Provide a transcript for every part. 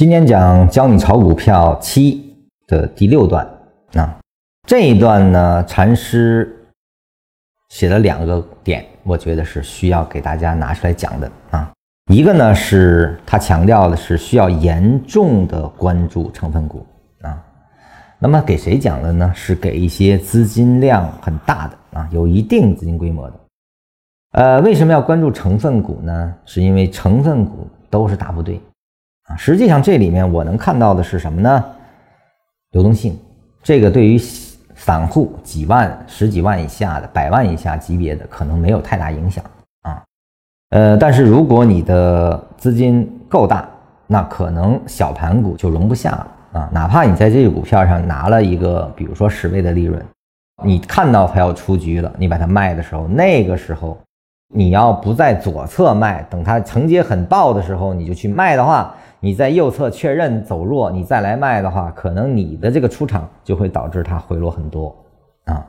今天讲教你炒股票七的第六段啊，这一段呢，禅师写了两个点，我觉得是需要给大家拿出来讲的啊。一个呢是他强调的是需要严重的关注成分股啊，那么给谁讲的呢？是给一些资金量很大的啊，有一定资金规模的。呃，为什么要关注成分股呢？是因为成分股都是大部队。实际上，这里面我能看到的是什么呢？流动性，这个对于散户几万、十几万以下的、百万以下级别的，可能没有太大影响啊。呃，但是如果你的资金够大，那可能小盘股就容不下了啊。哪怕你在这个股票上拿了一个，比如说十倍的利润，你看到它要出局了，你把它卖的时候，那个时候你要不在左侧卖，等它承接很爆的时候，你就去卖的话。你在右侧确认走弱，你再来卖的话，可能你的这个出场就会导致它回落很多啊。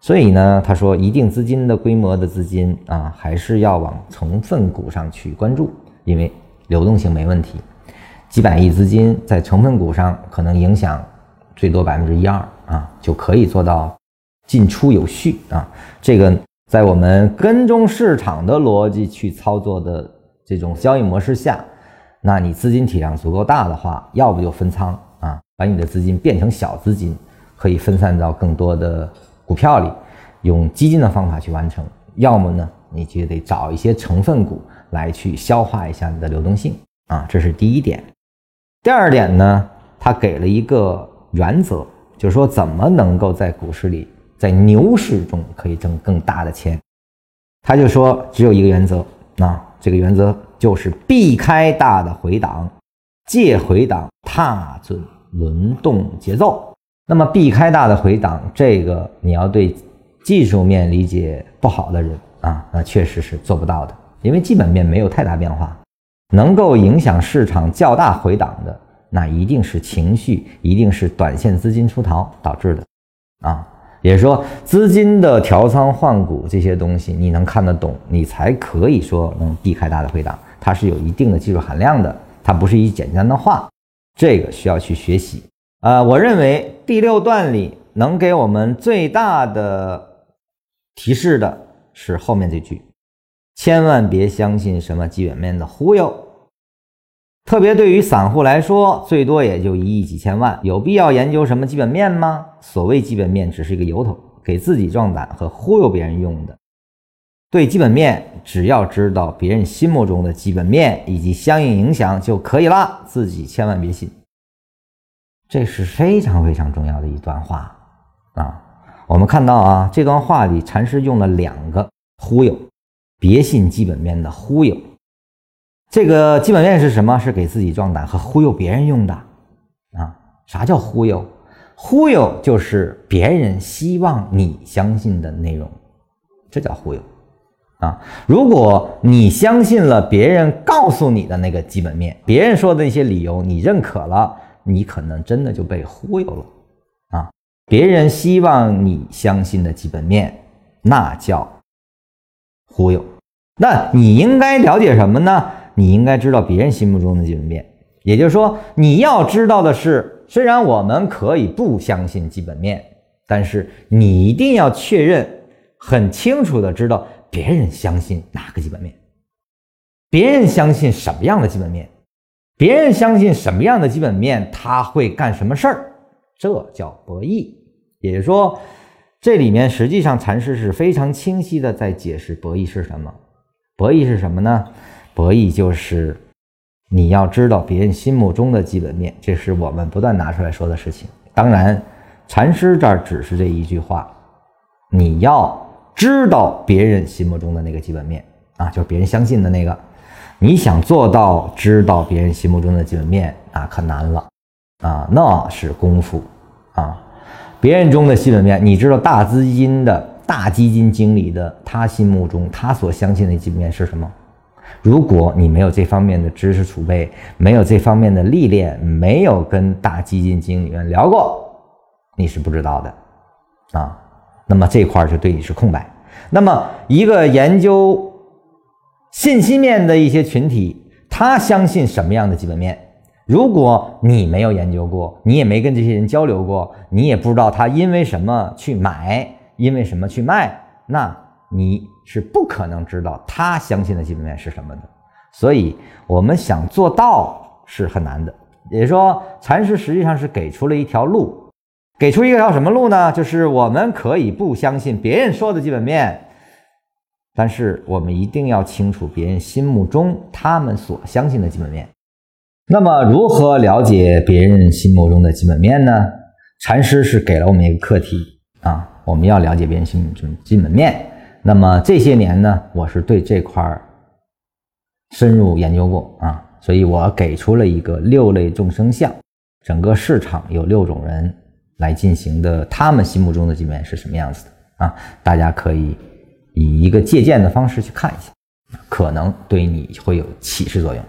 所以呢，他说一定资金的规模的资金啊，还是要往成分股上去关注，因为流动性没问题。几百亿资金在成分股上可能影响最多百分之一二啊，就可以做到进出有序啊。这个在我们跟踪市场的逻辑去操作的这种交易模式下。那你资金体量足够大的话，要不就分仓啊，把你的资金变成小资金，可以分散到更多的股票里，用基金的方法去完成；要么呢，你就得找一些成分股来去消化一下你的流动性啊，这是第一点。第二点呢，他给了一个原则，就是说怎么能够在股市里，在牛市中可以挣更大的钱。他就说只有一个原则啊，这个原则。就是避开大的回档，借回档踏准轮动节奏。那么避开大的回档，这个你要对技术面理解不好的人啊，那确实是做不到的，因为基本面没有太大变化。能够影响市场较大回档的，那一定是情绪，一定是短线资金出逃导致的啊。也就是说，资金的调仓换股这些东西，你能看得懂，你才可以说能避开大的回档。它是有一定的技术含量的，它不是一简单的话，这个需要去学习。呃，我认为第六段里能给我们最大的提示的是后面这句：千万别相信什么基本面的忽悠。特别对于散户来说，最多也就一亿几千万，有必要研究什么基本面吗？所谓基本面只是一个由头，给自己壮胆和忽悠别人用的。对基本面，只要知道别人心目中的基本面以及相应影响就可以了，自己千万别信。这是非常非常重要的一段话啊！我们看到啊，这段话里禅师用了两个忽悠，别信基本面的忽悠。这个基本面是什么？是给自己壮胆和忽悠别人用的啊？啥叫忽悠？忽悠就是别人希望你相信的内容，这叫忽悠。啊，如果你相信了别人告诉你的那个基本面，别人说的那些理由你认可了，你可能真的就被忽悠了啊！别人希望你相信的基本面，那叫忽悠。那你应该了解什么呢？你应该知道别人心目中的基本面，也就是说，你要知道的是，虽然我们可以不相信基本面，但是你一定要确认，很清楚的知道。别人相信哪个基本面？别人相信什么样的基本面？别人相信什么样的基本面？他会干什么事儿？这叫博弈。也就是说，这里面实际上禅师是非常清晰的在解释博弈是什么。博弈是什么呢？博弈就是你要知道别人心目中的基本面，这是我们不断拿出来说的事情。当然，禅师这儿只是这一句话，你要。知道别人心目中的那个基本面啊，就是别人相信的那个。你想做到知道别人心目中的基本面啊，可难了啊，那是功夫啊。别人中的基本面，你知道大资金的大基金经理的他心目中他所相信的基本面是什么？如果你没有这方面的知识储备，没有这方面的历练，没有跟大基金经理们聊过，你是不知道的啊。那么这块儿就对你是空白。那么一个研究信息面的一些群体，他相信什么样的基本面？如果你没有研究过，你也没跟这些人交流过，你也不知道他因为什么去买，因为什么去卖，那你是不可能知道他相信的基本面是什么的。所以，我们想做到是很难的。也就是说，禅师实际上是给出了一条路，给出一条什么路呢？就是我们可以不相信别人说的基本面，但是我们一定要清楚别人心目中他们所相信的基本面。那么，如何了解别人心目中的基本面呢？禅师是给了我们一个课题啊，我们要了解别人心目中基本面。那么这些年呢，我是对这块儿深入研究过啊，所以我给出了一个六类众生相，整个市场有六种人来进行的，他们心目中的局面是什么样子的啊？大家可以以一个借鉴的方式去看一下，可能对你会有启示作用。